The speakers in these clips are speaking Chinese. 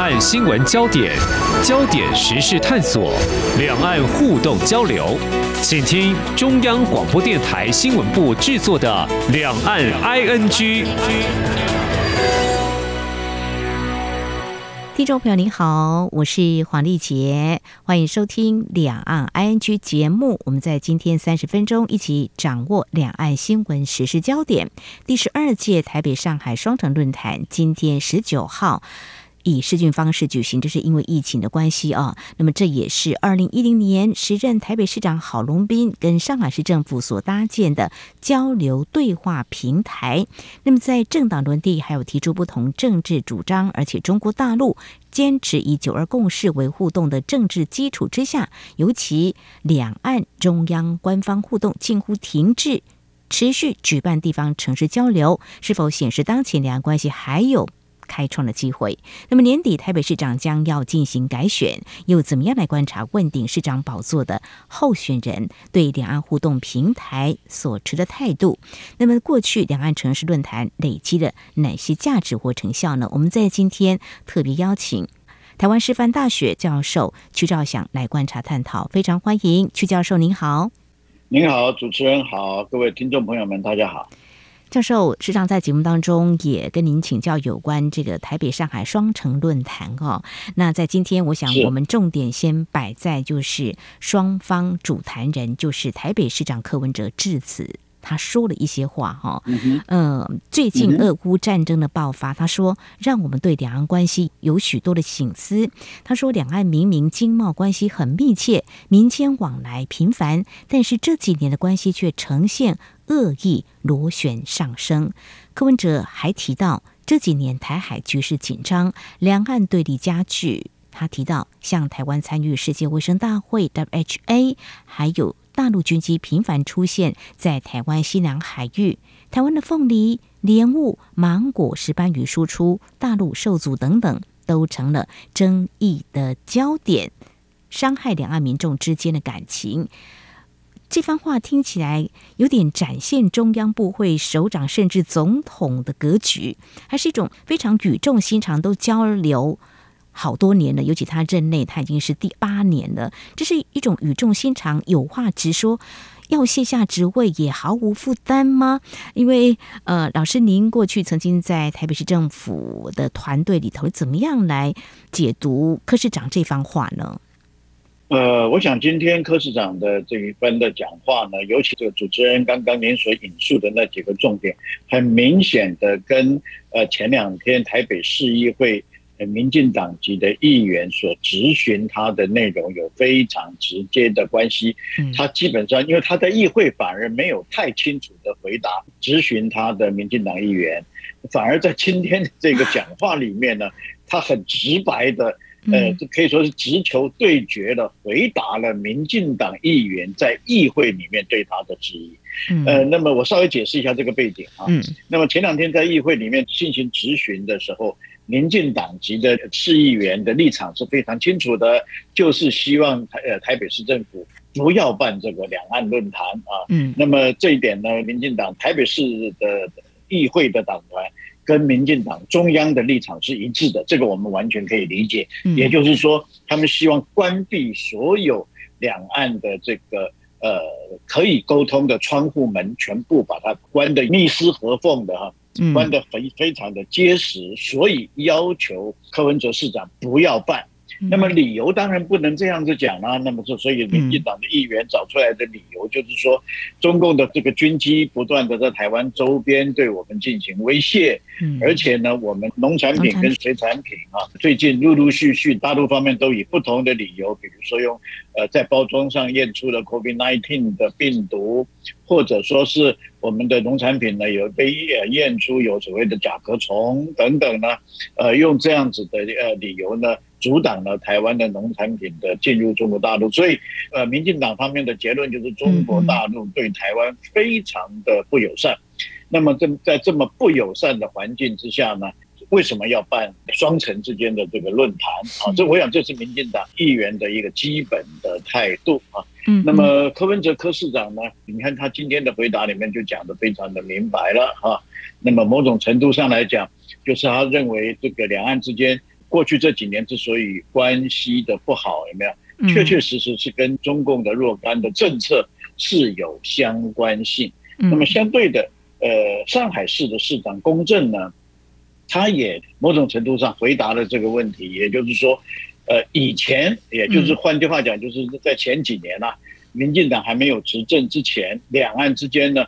岸新闻焦点，焦点时事探索，两岸互动交流，请听中央广播电台新闻部制作的《两岸 ING》。听众朋友您好，我是黄丽杰，欢迎收听《两岸 ING》节目。我们在今天三十分钟一起掌握两岸新闻时事焦点。第十二届台北上海双城论坛今天十九号。以视讯方式举行，这是因为疫情的关系啊。那么这也是二零一零年时任台北市长郝龙斌跟上海市政府所搭建的交流对话平台。那么在政党轮替，还有提出不同政治主张，而且中国大陆坚持以九二共识为互动的政治基础之下，尤其两岸中央官方互动近乎停滞，持续举办地方城市交流，是否显示当前两岸关系还有开创的机会。那么年底台北市长将要进行改选，又怎么样来观察问鼎市长宝座的候选人对两岸互动平台所持的态度？那么过去两岸城市论坛累积了哪些价值或成效呢？我们在今天特别邀请台湾师范大学教授曲兆祥来观察探讨，非常欢迎曲教授，您好。您好，主持人好，各位听众朋友们，大家好。教授，时常在节目当中也跟您请教有关这个台北上海双城论坛哦。那在今天，我想我们重点先摆在就是双方主谈人，就是台北市长柯文哲致辞。他说了一些话哈，嗯、呃，最近俄乌战争的爆发，他说让我们对两岸关系有许多的省思。他说，两岸明明经贸关系很密切，民间往来频繁，但是这几年的关系却呈现恶意螺旋上升。柯文哲还提到，这几年台海局势紧张，两岸对立加剧。他提到，像台湾参与世界卫生大会 （WHA），还有。大陆军机频繁出现在台湾西南海域，台湾的凤梨、莲雾、芒果、石斑鱼输出大陆受阻等等，都成了争议的焦点，伤害两岸民众之间的感情。这番话听起来有点展现中央部会首长甚至总统的格局，还是一种非常语重心长都交流。好多年了，尤其他任内，他已经是第八年了。这是一种语重心长、有话直说，要卸下职位也毫无负担吗？因为呃，老师您过去曾经在台北市政府的团队里头，怎么样来解读柯市长这番话呢？呃，我想今天柯市长的这一番的讲话呢，尤其这个主持人刚刚您所引述的那几个重点，很明显的跟呃前两天台北市议会。民进党籍的议员所质询他的内容有非常直接的关系。他基本上，因为他在议会反而没有太清楚的回答质询他的民进党议员，反而在今天的这个讲话里面呢，他很直白的，呃，可以说是直球对决的回答了民进党议员在议会里面对他的质疑。呃，那么我稍微解释一下这个背景啊。那么前两天在议会里面进行质询的时候。民进党籍的市议员的立场是非常清楚的，就是希望台呃台北市政府不要办这个两岸论坛啊。嗯，那么这一点呢，民进党台北市的议会的党团跟民进党中央的立场是一致的，这个我们完全可以理解。也就是说，他们希望关闭所有两岸的这个呃可以沟通的窗户门，全部把它关得密丝合缝的哈。关得非非常的结实，所以要求柯文哲市长不要办。那么理由当然不能这样子讲啦。那么就所以民进党的议员找出来的理由就是说，中共的这个军机不断的在台湾周边对我们进行威胁，而且呢，我们农产品跟水产品啊，最近陆陆续续大陆方面都以不同的理由，比如说用呃在包装上验出了 COVID-19 的病毒，或者说是我们的农产品呢有被验出有所谓的甲壳虫等等呢，呃，用这样子的呃理由呢。阻挡了台湾的农产品的进入中国大陆，所以，呃，民进党方面的结论就是中国大陆对台湾非常的不友善。那么，在在这么不友善的环境之下呢，为什么要办双城之间的这个论坛啊？这我想这是民进党议员的一个基本的态度啊。那么柯文哲柯市长呢，你看他今天的回答里面就讲得非常的明白了啊。那么某种程度上来讲，就是他认为这个两岸之间。过去这几年之所以关系的不好，有没有？确确实实是跟中共的若干的政策是有相关性。那么相对的，呃，上海市的市长龚正呢，他也某种程度上回答了这个问题，也就是说，呃，以前，也就是换句话讲，就是在前几年啊，民进党还没有执政之前，两岸之间呢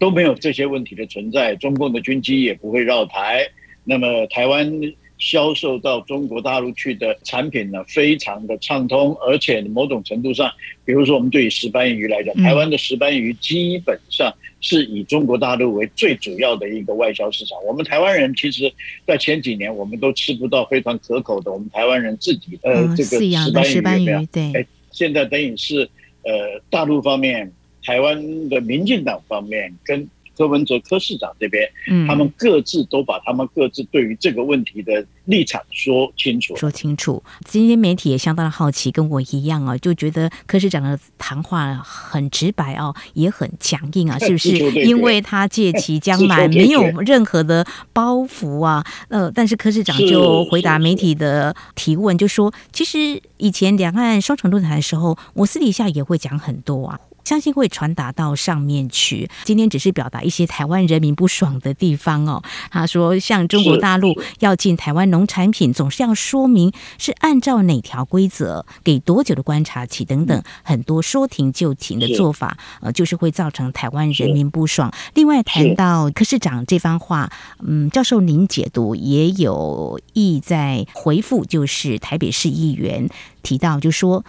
都没有这些问题的存在，中共的军机也不会绕台，那么台湾。销售到中国大陆去的产品呢，非常的畅通，而且某种程度上，比如说我们对于石斑鱼来讲，台湾的石斑鱼基本上是以中国大陆为最主要的一个外销市场。我们台湾人其实，在前几年我们都吃不到非常可口的我们台湾人自己的这个石斑鱼，对，哎，现在等于是呃大陆方面、台湾的民进党方面跟。柯文哲柯市长这边，他们各自都把他们各自对于这个问题的立场说清楚，说清楚。今天媒体也相当的好奇，跟我一样啊，就觉得柯市长的谈话很直白哦，也很强硬啊，是不是？因为他借 期将满，没有任何的包袱啊。呃，但是柯市长就回答媒体的提问，就说：其实以前两岸双城论坛的时候，我私底下也会讲很多啊。相信会传达到上面去。今天只是表达一些台湾人民不爽的地方哦。他说，像中国大陆要进台湾农产品，总是要说明是按照哪条规则，给多久的观察期等等，很多说停就停的做法，呃，就是会造成台湾人民不爽。另外谈到柯市长这番话，嗯，教授您解读也有意在回复，就是台北市议员提到，就说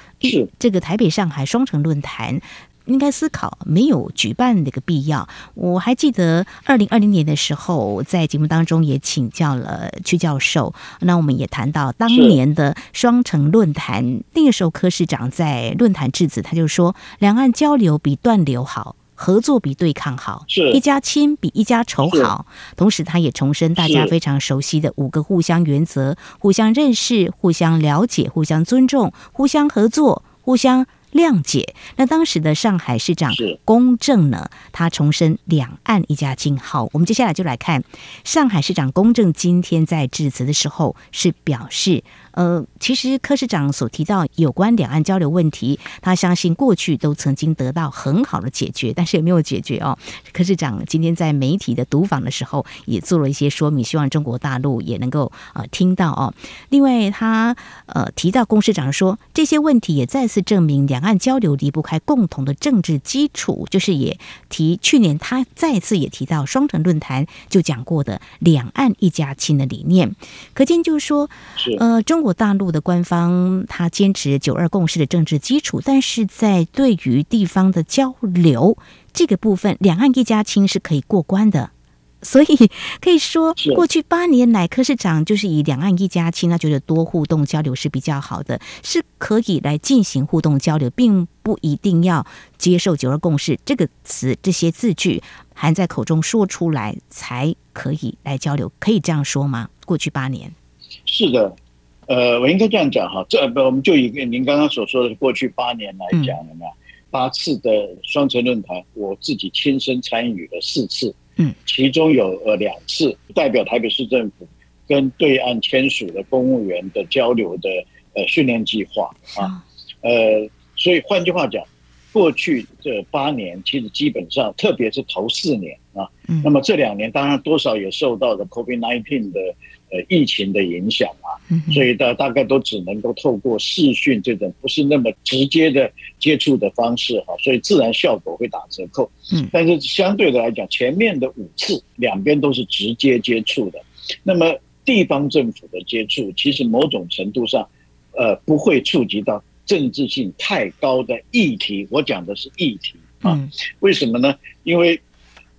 这个台北上海双城论坛。应该思考没有举办的一个必要。我还记得二零二零年的时候，在节目当中也请教了曲教授。那我们也谈到当年的双城论坛，那个时候柯市长在论坛致辞，他就说：两岸交流比断流好，合作比对抗好，一家亲比一家仇好。同时，他也重申大家非常熟悉的五个互相原则：互相认识、互相了解、互相尊重、互相合作、互相。谅解。那当时的上海市长龚正呢，他重申两岸一家亲。好，我们接下来就来看上海市长龚正今天在致辞的时候是表示。呃，其实柯市长所提到有关两岸交流问题，他相信过去都曾经得到很好的解决，但是也没有解决哦。柯市长今天在媒体的读访的时候也做了一些说明，希望中国大陆也能够呃听到哦。另外他，他呃提到龚市长说这些问题也再次证明两岸交流离不开共同的政治基础，就是也提去年他再次也提到双城论坛就讲过的两岸一家亲的理念，可见就是说，呃中国。中国大陆的官方他坚持九二共识的政治基础，但是在对于地方的交流这个部分，两岸一家亲是可以过关的。所以可以说，过去八年来，柯市长就是以两岸一家亲，他觉得多互动交流是比较好的，是可以来进行互动交流，并不一定要接受九二共识这个词，这些字句含在口中说出来才可以来交流，可以这样说吗？过去八年，是的。呃，我应该这样讲哈，这不我们就以您刚刚所说的过去八年来讲，有没有八次的双城论坛，我自己亲身参与了四次，嗯，其中有呃两次代表台北市政府跟对岸签署了公务员的交流的呃训练计划啊，呃，所以换句话讲，过去这八年其实基本上，特别是头四年啊，那么这两年当然多少也受到了 COVID-19 的。呃，疫情的影响啊，所以大大概都只能够透过视讯这种不是那么直接的接触的方式哈，所以自然效果会打折扣。嗯，但是相对的来讲，前面的五次两边都是直接接触的，那么地方政府的接触，其实某种程度上，呃，不会触及到政治性太高的议题。我讲的是议题啊，为什么呢？因为。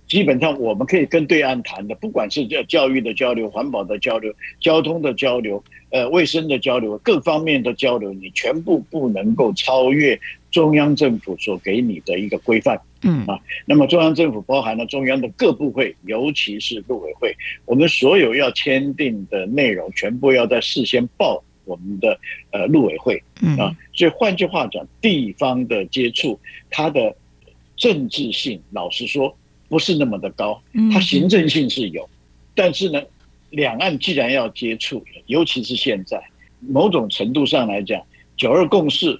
基本上我们可以跟对岸谈的，不管是教教育的交流、环保的交流、交通的交流、呃卫生的交流，各方面的交流，你全部不能够超越中央政府所给你的一个规范。嗯啊，那么中央政府包含了中央的各部会，尤其是陆委会，我们所有要签订的内容，全部要在事先报我们的呃陆委会。嗯啊，所以换句话讲，地方的接触，它的政治性，老实说。不是那么的高，它行政性是有，但是呢，两岸既然要接触，尤其是现在，某种程度上来讲，九二共识，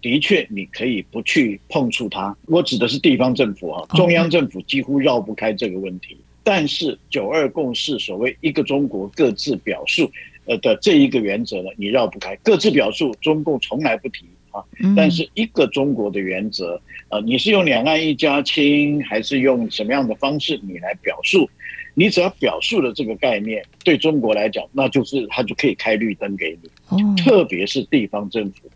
的确你可以不去碰触它。我指的是地方政府啊，中央政府几乎绕不开这个问题。但是九二共识所谓一个中国各自表述，呃的这一个原则呢，你绕不开。各自表述，中共从来不提啊。但是一个中国的原则，呃，你是用两岸一家亲，还是用什么样的方式你来表述？你只要表述了这个概念，对中国来讲，那就是他就可以开绿灯给你。特别是地方政府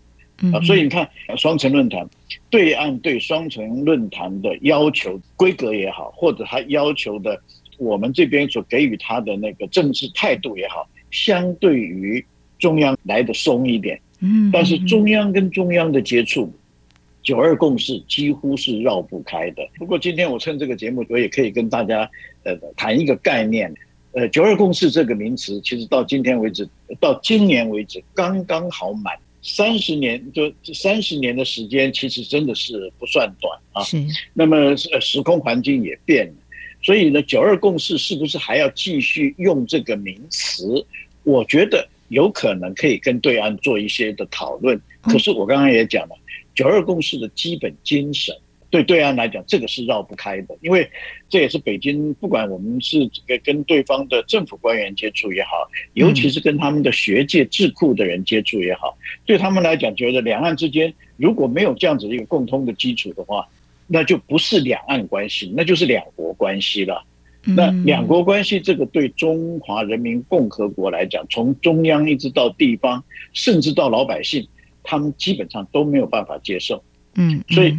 啊，所以你看双城论坛，对岸对双城论坛的要求规格也好，或者他要求的。我们这边所给予他的那个政治态度也好，相对于中央来的松一点，嗯，但是中央跟中央的接触，九二共识几乎是绕不开的。不过今天我趁这个节目，我也可以跟大家呃谈一个概念，呃，九二共识这个名词，其实到今天为止，到今年为止刚刚好满三十年，就三十年的时间，其实真的是不算短啊。是，那么呃，时空环境也变了。所以呢，九二共识是不是还要继续用这个名词？我觉得有可能可以跟对岸做一些的讨论。可是我刚刚也讲了，九二共识的基本精神对对岸来讲，这个是绕不开的，因为这也是北京不管我们是这个跟对方的政府官员接触也好，尤其是跟他们的学界智库的人接触也好，对他们来讲，觉得两岸之间如果没有这样子一个共通的基础的话。那就不是两岸关系，那就是两国关系了。那两国关系这个对中华人民共和国来讲，从中央一直到地方，甚至到老百姓，他们基本上都没有办法接受。嗯，所以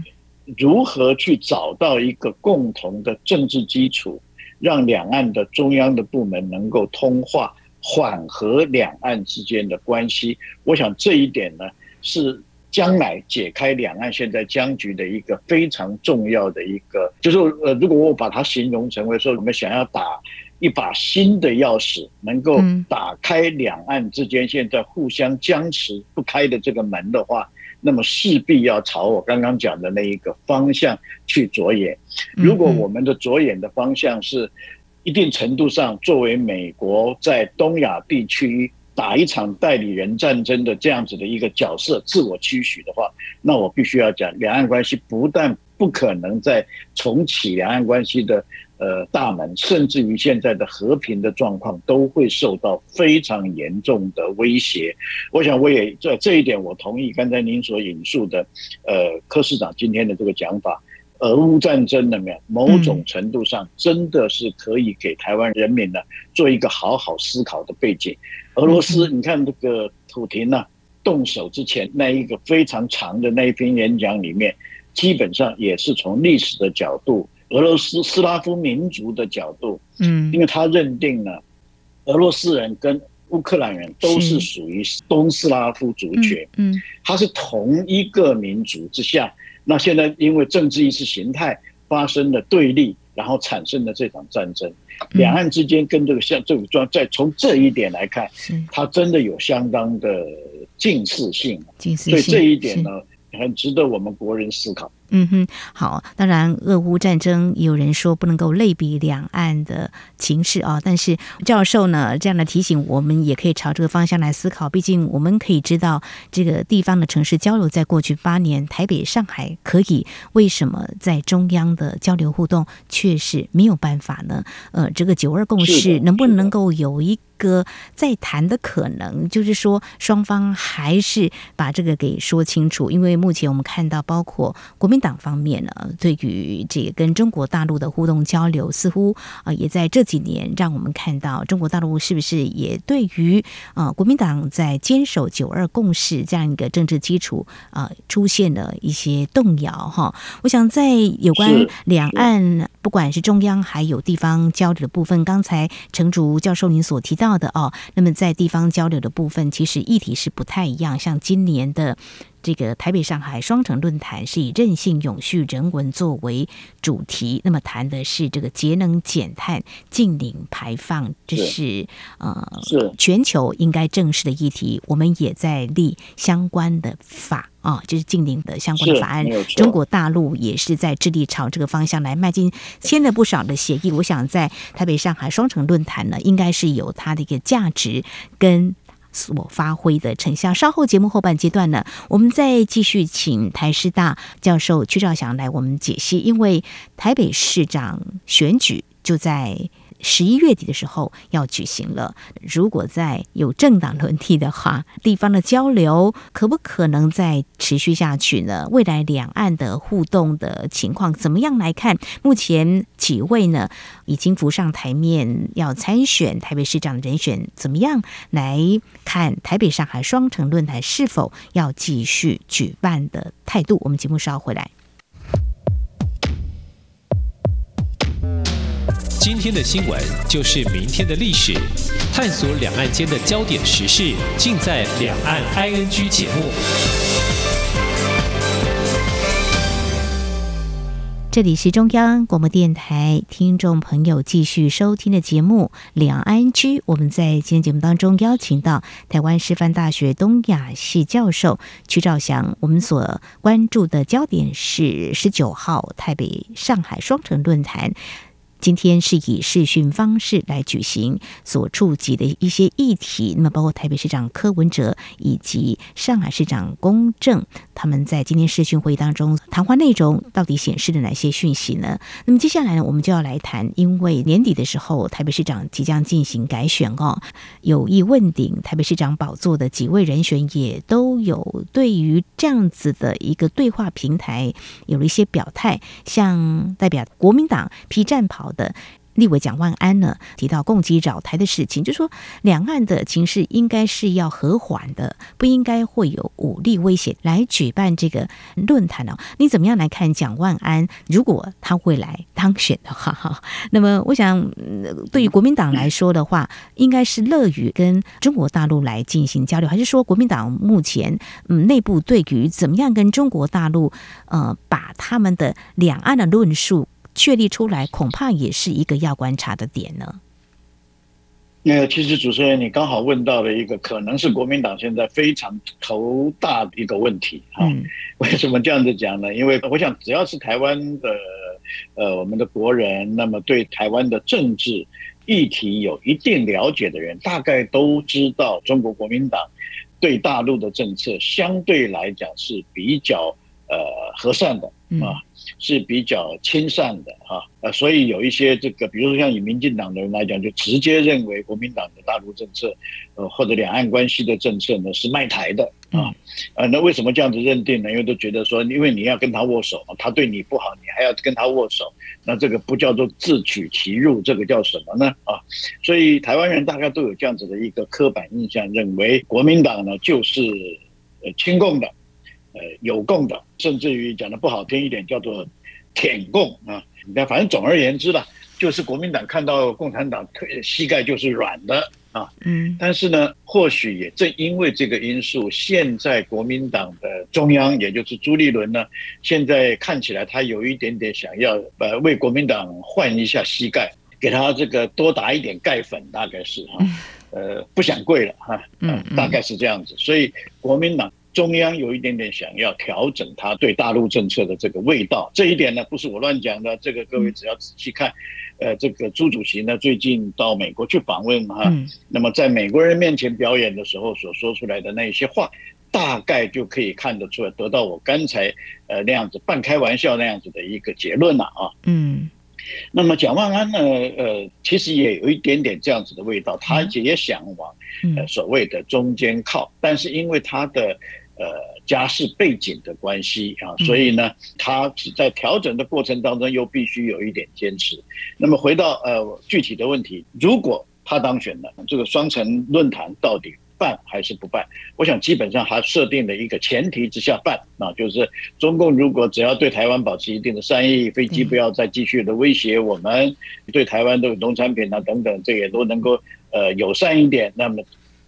如何去找到一个共同的政治基础，让两岸的中央的部门能够通话，缓和两岸之间的关系，我想这一点呢是。将来解开两岸现在僵局的一个非常重要的一个，就是呃，如果我把它形容成为说，我们想要打一把新的钥匙，能够打开两岸之间现在互相僵持不开的这个门的话，那么势必要朝我刚刚讲的那一个方向去着眼。如果我们的着眼的方向是一定程度上作为美国在东亚地区。打一场代理人战争的这样子的一个角色，自我期许的话，那我必须要讲，两岸关系不但不可能再重启两岸关系的呃大门，甚至于现在的和平的状况都会受到非常严重的威胁。我想我也这这一点我同意刚才您所引述的，呃，柯市长今天的这个讲法。俄乌战争里面，某种程度上真的是可以给台湾人民呢做一个好好思考的背景。俄罗斯，你看这个普亭呢，动手之前那一个非常长的那一篇演讲里面，基本上也是从历史的角度，俄罗斯斯拉夫民族的角度，嗯，因为他认定了俄罗斯人跟乌克兰人都是属于东斯拉夫族群，嗯，他是同一个民族之下。那现在因为政治意识形态发生了对立，然后产生了这场战争，两岸之间跟这个像这个状，再从这一点来看，它真的有相当的近似性，所以这一点呢，很值得我们国人思考。嗯哼，好，当然，俄乌战争也有人说不能够类比两岸的情势啊，但是教授呢这样的提醒，我们也可以朝这个方向来思考。毕竟我们可以知道，这个地方的城市交流，在过去八年，台北、上海可以，为什么在中央的交流互动却是没有办法呢？呃，这个九二共识能不能够有一个再谈的可能？就是说，双方还是把这个给说清楚，因为目前我们看到，包括国民。党方面呢，对于这个跟中国大陆的互动交流，似乎啊也在这几年让我们看到中国大陆是不是也对于啊国民党在坚守九二共识这样一个政治基础啊出现了一些动摇哈。我想在有关两岸不管是中央还有地方交流的部分，刚才程竹教授您所提到的哦，那么在地方交流的部分，其实议题是不太一样，像今年的。这个台北上海双城论坛是以韧性永续人文作为主题，那么谈的是这个节能减碳、净零排放，这是呃是全球应该正视的议题。我们也在立相关的法啊，就是净零的相关的法案。中国大陆也是在致力朝这个方向来迈进，签了不少的协议。我想在台北上海双城论坛呢，应该是有它的一个价值跟。所发挥的成效。稍后节目后半阶段呢，我们再继续请台师大教授曲兆祥来我们解析，因为台北市长选举就在。十一月底的时候要举行了，如果再有政党轮替的话，地方的交流可不可能再持续下去呢？未来两岸的互动的情况怎么样来看？目前几位呢已经浮上台面要参选台北市长的人选，怎么样来看台北上海双城论坛是否要继续举办的态度？我们节目稍后回来。今天的新闻就是明天的历史，探索两岸间的焦点时事，尽在《两岸 ING》节目。这里是中央广播电台听众朋友继续收听的节目《两岸 ING》。我们在今天节目当中邀请到台湾师范大学东亚系教授曲兆祥。我们所关注的焦点是十九号台北上海双城论坛。今天是以视讯方式来举行，所触及的一些议题，那么包括台北市长柯文哲以及上海市长龚正，他们在今天视讯会议当中谈话内容到底显示了哪些讯息呢？那么接下来呢，我们就要来谈，因为年底的时候台北市长即将进行改选哦，有意问鼎台北市长宝座的几位人选也都有对于这样子的一个对话平台有了一些表态，像代表国民党批战袍。的，立委蒋万安呢提到共机扰台的事情，就说两岸的情势应该是要和缓的，不应该会有武力威胁来举办这个论坛哦。你怎么样来看蒋万安？如果他会来当选的话，哈，那么我想对于国民党来说的话，应该是乐于跟中国大陆来进行交流，还是说国民党目前嗯内部对于怎么样跟中国大陆呃把他们的两岸的论述确立出来，恐怕也是一个要观察的点呢。那其实主持人，你刚好问到了一个可能是国民党现在非常头大的一个问题哈。为什么这样子讲呢？因为我想，只要是台湾的呃我们的国人，那么对台湾的政治议题有一定了解的人，大概都知道中国国民党对大陆的政策相对来讲是比较呃和善的啊。是比较亲善的哈，呃，所以有一些这个，比如说像以民进党的人来讲，就直接认为国民党的大陆政策，呃，或者两岸关系的政策呢是卖台的啊，呃，那为什么这样子认定呢？因为都觉得说，因为你要跟他握手嘛，他对你不好，你还要跟他握手，那这个不叫做自取其辱，这个叫什么呢？啊，所以台湾人大概都有这样子的一个刻板印象，认为国民党呢就是呃亲共的。呃，有共的，甚至于讲的不好听一点，叫做舔共啊。你看，反正总而言之吧，就是国民党看到共产党腿膝盖就是软的啊。嗯。但是呢，或许也正因为这个因素，现在国民党的中央，也就是朱立伦呢，现在看起来他有一点点想要呃为国民党换一下膝盖，给他这个多打一点钙粉，大概是哈，呃，不想跪了哈，嗯，大概是这样子。所以国民党。中央有一点点想要调整他对大陆政策的这个味道，这一点呢不是我乱讲的，这个各位只要仔细看，呃，这个朱主席呢最近到美国去访问哈，那么在美国人面前表演的时候所说出来的那些话，大概就可以看得出来，得到我刚才呃那样子半开玩笑那样子的一个结论了啊。嗯，那么蒋万安呢，呃，其实也有一点点这样子的味道，他也想往呃所谓的中间靠，但是因为他的。呃，家世背景的关系啊，所以呢，他只在调整的过程当中又必须有一点坚持。那么回到呃具体的问题，如果他当选了，这个双城论坛到底办还是不办？我想基本上还设定了一个前提之下办啊，就是中共如果只要对台湾保持一定的善意，飞机不要再继续的威胁我们，对台湾的农产品啊等等，这也都能够呃友善一点，那么。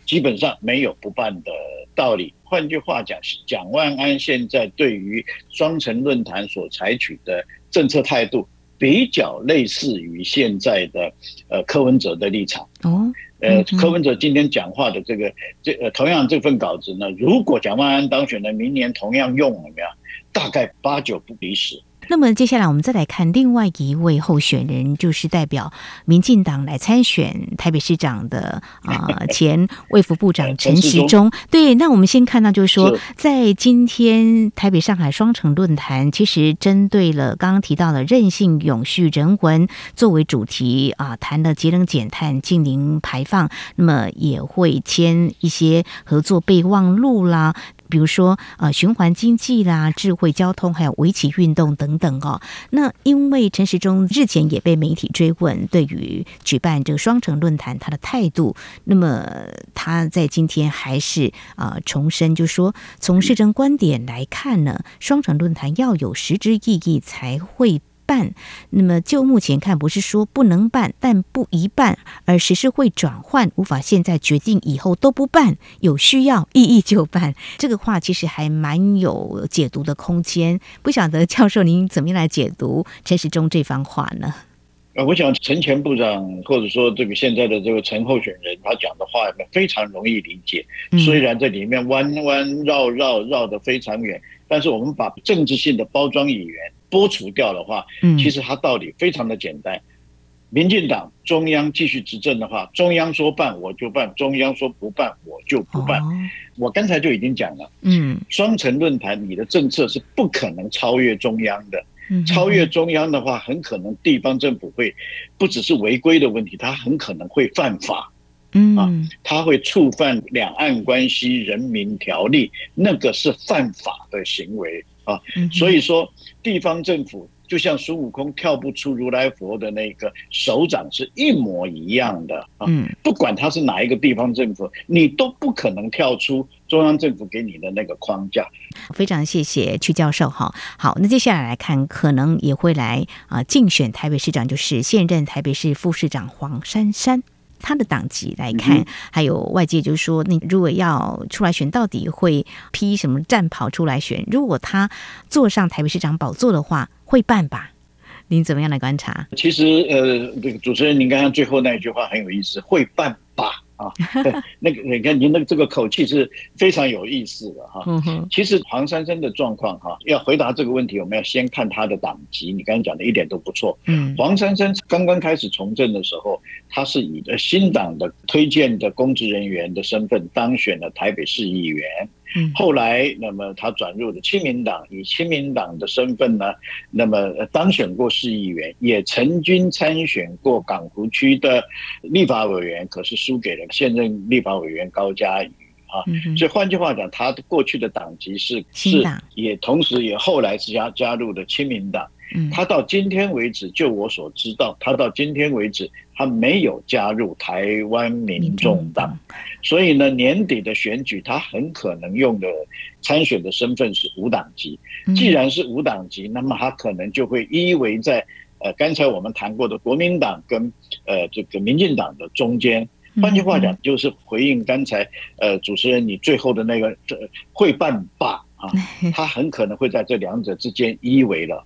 基本上没有不办的道理。换句话讲，蒋万安现在对于双城论坛所采取的政策态度，比较类似于现在的呃柯文哲的立场。哦，呃，柯文哲今天讲话的这个这呃同样这份稿子呢，如果蒋万安当选了，明年同样用怎么样？大概八九不离十。那么接下来我们再来看另外一位候选人，就是代表民进党来参选台北市长的啊、呃、前卫福部长陈时中。对，那我们先看到就是说，在今天台北上海双城论坛，其实针对了刚刚提到的韧性、永续、人文作为主题啊，谈了节能减碳、净零排放，那么也会签一些合作备忘录啦。比如说，呃，循环经济啦、智慧交通，还有围棋运动等等哦。那因为陈时中日前也被媒体追问，对于举办这个双城论坛他的态度，那么他在今天还是啊、呃、重申，就说从市政观点来看呢，双城论坛要有实质意义才会办，那么就目前看，不是说不能办，但不宜办，而时势会转换，无法现在决定以后都不办，有需要意义就办。这个话其实还蛮有解读的空间，不晓得教授您怎么样来解读陈时中这番话呢？呃，我想陈前部长或者说这个现在的这个陈候选人，他讲的话非常容易理解，虽然这里面弯弯绕绕绕得非常远，但是我们把政治性的包装语言。剥除掉的话，其实它道理非常的简单。民进党中央继续执政的话，中央说办我就办，中央说不办我就不办。我刚才就已经讲了，嗯，双城论坛你的政策是不可能超越中央的。超越中央的话，很可能地方政府会不只是违规的问题，它很可能会犯法。嗯啊，它会触犯两岸关系人民条例，那个是犯法的行为。啊，所以说地方政府就像孙悟空跳不出如来佛的那个手掌是一模一样的啊。嗯，不管他是哪一个地方政府，你都不可能跳出中央政府给你的那个框架。非常谢谢曲教授哈。好，那接下来来看，可能也会来啊竞选台北市长，就是现任台北市副市长黄珊珊。他的党籍来看，还有外界就是说，你如果要出来选，到底会披什么战袍出来选？如果他坐上台北市长宝座的话，会办吧？您怎么样来观察？其实，呃，这个主持人，您刚刚最后那一句话很有意思，会办吧？啊，那个你看您的这个口气是非常有意思的哈。其实黄珊珊的状况哈，要回答这个问题，我们要先看他的党籍。你刚刚讲的一点都不错。嗯，黄珊珊刚刚开始从政的时候，他是以新党的推荐的公职人员的身份当选了台北市议员。后来，那么他转入了亲民党，以亲民党的身份呢，那么当选过市议员，也曾经参选过港湖区的立法委员，可是输给了现任立法委员高嘉瑜啊。所以换句话讲，他过去的党籍是是也同时也后来是加加入的亲民党。他到今天为止，就我所知道，他到今天为止，他没有加入台湾民众党，所以呢，年底的选举，他很可能用的参选的身份是无党籍。既然是无党籍，那么他可能就会依偎在呃刚才我们谈过的国民党跟呃这个民进党的中间。换句话讲，就是回应刚才呃主持人你最后的那个这会办吧啊，他很可能会在这两者之间依偎了。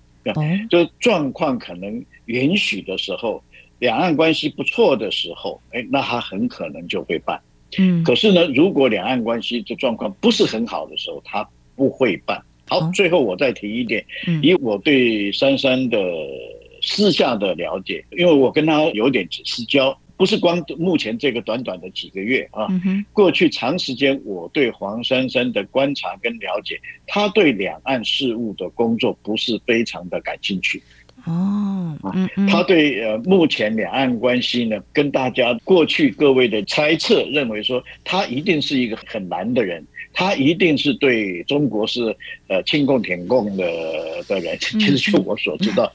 就状况可能允许的时候，两岸关系不错的时候，哎，那他很可能就会办。嗯，可是呢，如果两岸关系的状况不是很好的时候，他不会办。好，最后我再提一点，以我对珊珊的私下的了解，因为我跟他有点私交。不是光目前这个短短的几个月啊，过去长时间我对黄珊珊的观察跟了解，他对两岸事务的工作不是非常的感兴趣。哦，啊，他对呃目前两岸关系呢，跟大家过去各位的猜测认为说，他一定是一个很难的人，他一定是对中国是呃亲共舔共的的人。其实就我所知道，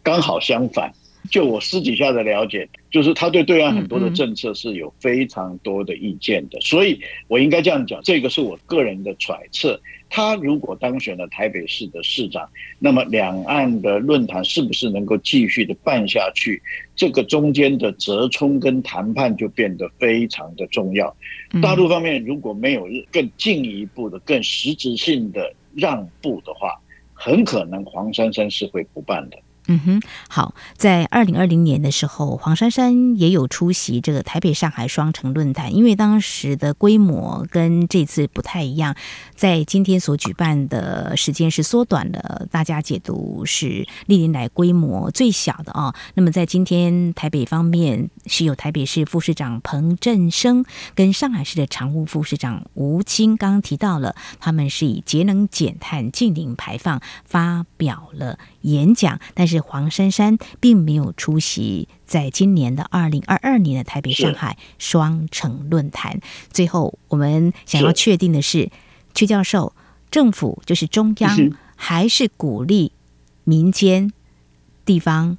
刚好相反。就我私底下的了解，就是他对对岸很多的政策是有非常多的意见的，所以我应该这样讲，这个是我个人的揣测。他如果当选了台北市的市长，那么两岸的论坛是不是能够继续的办下去？这个中间的折冲跟谈判就变得非常的重要。大陆方面如果没有更进一步的、更实质性的让步的话，很可能黄珊珊是会不办的。嗯哼，好，在二零二零年的时候，黄珊珊也有出席这个台北上海双城论坛，因为当时的规模跟这次不太一样，在今天所举办的时间是缩短了，大家解读是历年来规模最小的啊。那么在今天台北方面是有台北市副市长彭振声跟上海市的常务副市长吴清刚提到了，他们是以节能减碳、净零排放发表了演讲，但是黄珊珊并没有出席在今年的二零二二年的台北上海双城论坛。最后，我们想要确定的是，曲教授，政府就是中央，还是鼓励民间地方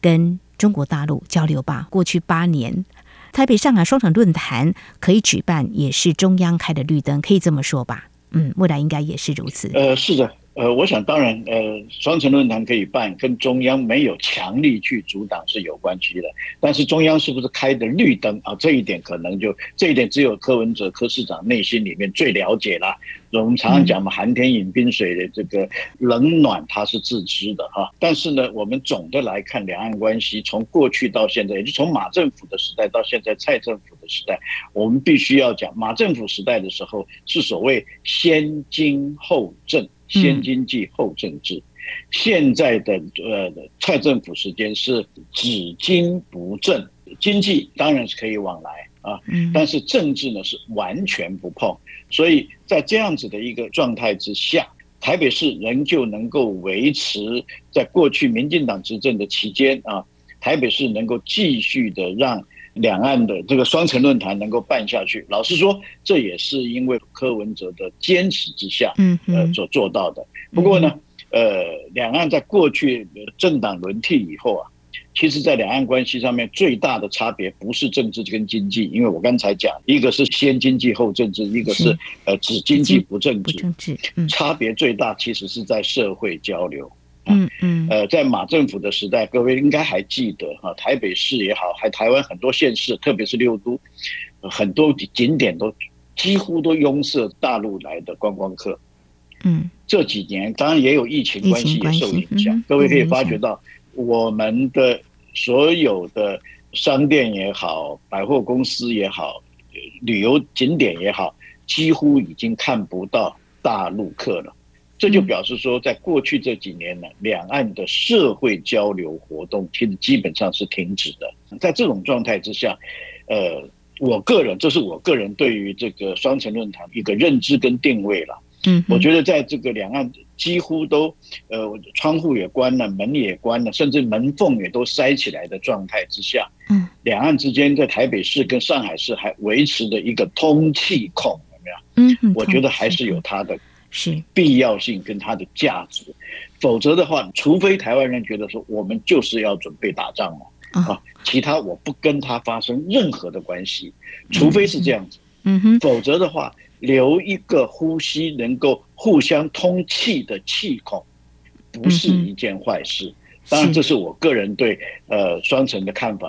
跟中国大陆交流吧？过去八年，台北上海双城论坛可以举办，也是中央开的绿灯，可以这么说吧？嗯，未来应该也是如此。呃，是的。呃，我想当然，呃，双城论坛可以办，跟中央没有强力去阻挡是有关系的。但是中央是不是开的绿灯啊？这一点可能就这一点只有柯文哲柯市长内心里面最了解了。我们常常讲嘛，寒天饮冰水的这个冷暖他是自知的哈。但是呢，我们总的来看两岸关系，从过去到现在，也就从马政府的时代到现在蔡政府的时代，我们必须要讲马政府时代的时候是所谓先经后政。先经济后政治，现在的呃蔡政府时间是只经不政，经济当然是可以往来啊，但是政治呢是完全不碰，所以在这样子的一个状态之下，台北市仍旧能够维持在过去民进党执政的期间啊，台北市能够继续的让。两岸的这个双城论坛能够办下去，老实说，这也是因为柯文哲的坚持之下，嗯，呃，所做到的。不过呢，呃，两岸在过去政党轮替以后啊，其实，在两岸关系上面最大的差别不是政治跟经济，因为我刚才讲，一个是先经济后政治，一个是呃只经济不政治，差别最大其实是在社会交流。嗯嗯，呃，在马政府的时代，各位应该还记得哈，台北市也好，还台湾很多县市，特别是六都，很多景点都几乎都拥塞大陆来的观光客。嗯，这几年当然也有疫情关系也受影响，各位可以发觉到，我们的所有的商店也好，百货公司也好，旅游景点也好，几乎已经看不到大陆客了。这就表示说，在过去这几年呢，两岸的社会交流活动其实基本上是停止的。在这种状态之下，呃，我个人这是我个人对于这个双城论坛一个认知跟定位了。嗯，我觉得在这个两岸几乎都呃窗户也关了，门也关了，甚至门缝也都塞起来的状态之下，嗯，两岸之间在台北市跟上海市还维持着一个通气孔？嗯，我觉得还是有它的。是。必要性跟它的价值，否则的话，除非台湾人觉得说我们就是要准备打仗了啊，其他我不跟他发生任何的关系，除非是这样子，嗯哼，否则的话，留一个呼吸能够互相通气的气孔，不是一件坏事。当然，这是我个人对呃双城的看法，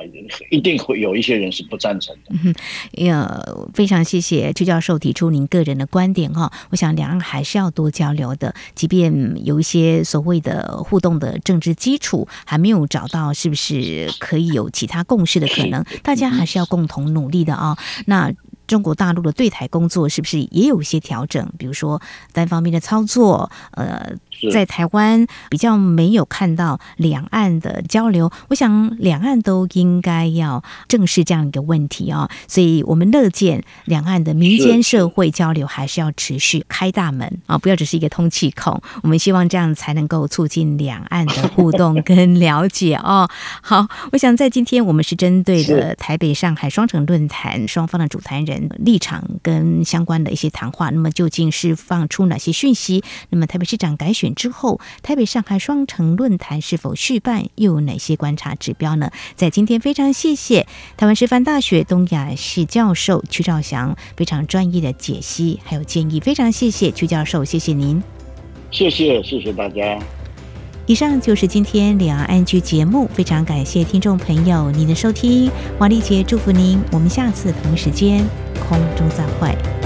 一定会有一些人是不赞成的。嗯，呀，非常谢谢邱教授提出您个人的观点哈。我想两岸还是要多交流的，即便有一些所谓的互动的政治基础还没有找到，是不是可以有其他共识的可能？大家还是要共同努力的啊。那。中国大陆的对台工作是不是也有一些调整？比如说单方面的操作，呃，在台湾比较没有看到两岸的交流。我想两岸都应该要正视这样一个问题啊、哦，所以我们乐见两岸的民间社会交流还是要持续开大门啊，不要只是一个通气孔。我们希望这样才能够促进两岸的互动跟了解哦。好，我想在今天我们是针对的台北上海双城论坛双方的主谈人。立场跟相关的一些谈话。那么究竟是放出哪些讯息？那么台北市长改选之后，台北上海双城论坛是否续办？又有哪些观察指标呢？在今天非常谢谢台湾师范大学东亚系教授曲兆祥非常专业的解析还有建议，非常谢谢曲教授，谢谢您。谢谢，谢谢大家。以上就是今天两岸 ING 节目，非常感谢听众朋友您的收听，王丽姐祝福您，我们下次同一时间空中再会。